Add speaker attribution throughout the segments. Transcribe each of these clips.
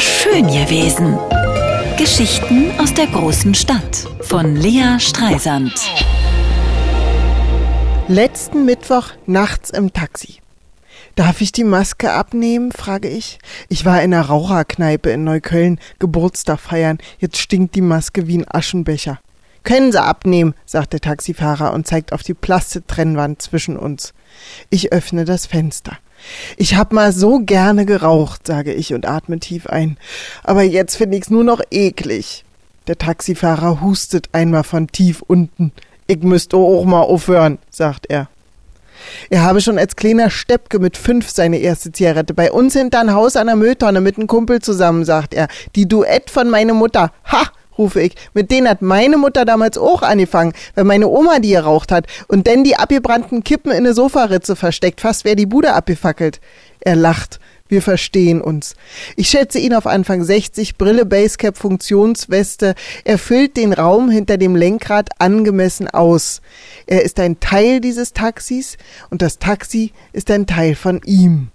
Speaker 1: Schön gewesen. Geschichten aus der großen Stadt von Lea Streisand.
Speaker 2: Letzten Mittwoch nachts im Taxi. Darf ich die Maske abnehmen? frage ich. Ich war in einer Raucherkneipe in Neukölln Geburtstag feiern. Jetzt stinkt die Maske wie ein Aschenbecher. Können Sie abnehmen, sagt der Taxifahrer und zeigt auf die Plastiktrennwand zwischen uns. Ich öffne das Fenster. Ich hab mal so gerne geraucht, sage ich und atme tief ein. Aber jetzt finde ich's nur noch eklig. Der Taxifahrer hustet einmal von tief unten. Ich müsste auch mal aufhören, sagt er. Er habe schon als kleiner Steppke mit fünf seine erste Zigarette. Bei uns hinter'n Haus an der Mülltonne mit einem Kumpel zusammen, sagt er. Die Duett von meiner Mutter. Ha! Rufe ich. Mit denen hat meine Mutter damals auch angefangen, wenn meine Oma die geraucht hat und denn die abgebrannten Kippen in eine Sofaritze versteckt, fast wäre die Bude abgefackelt. Er lacht. Wir verstehen uns. Ich schätze ihn auf Anfang 60, Brille, Basecap, Funktionsweste. Er füllt den Raum hinter dem Lenkrad angemessen aus. Er ist ein Teil dieses Taxis und das Taxi ist ein Teil von ihm.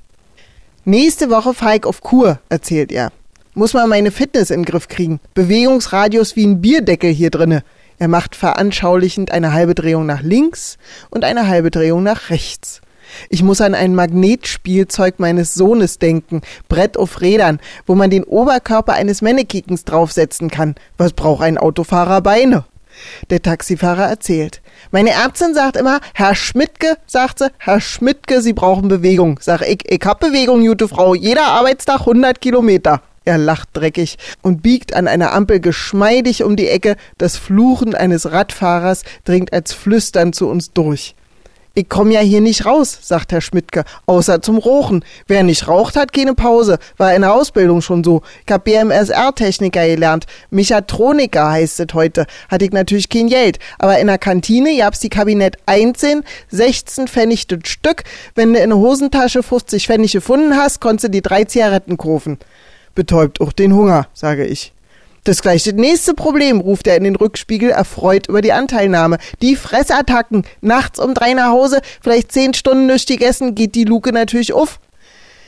Speaker 2: Nächste Woche fahre ich auf Kur, erzählt er. Muss mal meine Fitness in den Griff kriegen. Bewegungsradius wie ein Bierdeckel hier drinne. Er macht veranschaulichend eine halbe Drehung nach links und eine halbe Drehung nach rechts. Ich muss an ein Magnetspielzeug meines Sohnes denken, Brett auf Rädern, wo man den Oberkörper eines Mannekikens draufsetzen kann. Was braucht ein Autofahrer Beine? Der Taxifahrer erzählt. Meine Ärztin sagt immer, Herr Schmidtke, sagt sie, Herr Schmidtke, Sie brauchen Bewegung. Sag ich, ich hab Bewegung, gute Frau. Jeder Arbeitstag 100 Kilometer. Er lacht dreckig und biegt an einer Ampel geschmeidig um die Ecke. Das Fluchen eines Radfahrers dringt als Flüstern zu uns durch. Ich komm ja hier nicht raus, sagt Herr Schmidtke, außer zum Rochen. Wer nicht raucht, hat keine Pause. War in der Ausbildung schon so. Ich hab BMSR-Techniker gelernt. Mechatroniker heißt es heute. Hatte ich natürlich kein Geld. Aber in der Kantine gab's die Kabinett 1, 16 Pfennig das Stück. Wenn du in der Hosentasche 50 Pfennig gefunden hast, konntest du die drei Zigaretten kaufen betäubt auch den Hunger, sage ich. Das gleiche nächste Problem, ruft er in den Rückspiegel, erfreut über die Anteilnahme. Die Fressattacken. Nachts um drei nach Hause, vielleicht zehn Stunden nicht gegessen, geht die Luke natürlich auf.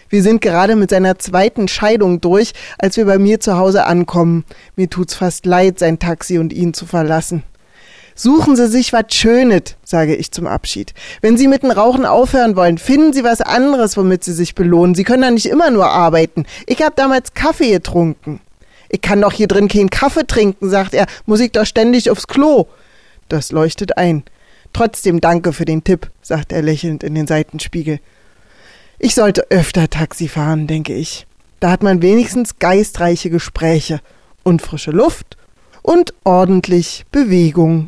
Speaker 2: Wir sind gerade mit seiner zweiten Scheidung durch, als wir bei mir zu Hause ankommen. Mir tut's fast leid, sein Taxi und ihn zu verlassen. Suchen Sie sich was Schönes, sage ich zum Abschied. Wenn Sie mit dem Rauchen aufhören wollen, finden Sie was anderes, womit Sie sich belohnen. Sie können da nicht immer nur arbeiten. Ich habe damals Kaffee getrunken. Ich kann doch hier drin keinen Kaffee trinken, sagt er. Muss ich doch ständig aufs Klo. Das leuchtet ein. Trotzdem danke für den Tipp, sagt er lächelnd in den Seitenspiegel. Ich sollte öfter Taxi fahren, denke ich. Da hat man wenigstens geistreiche Gespräche und frische Luft und ordentlich Bewegung.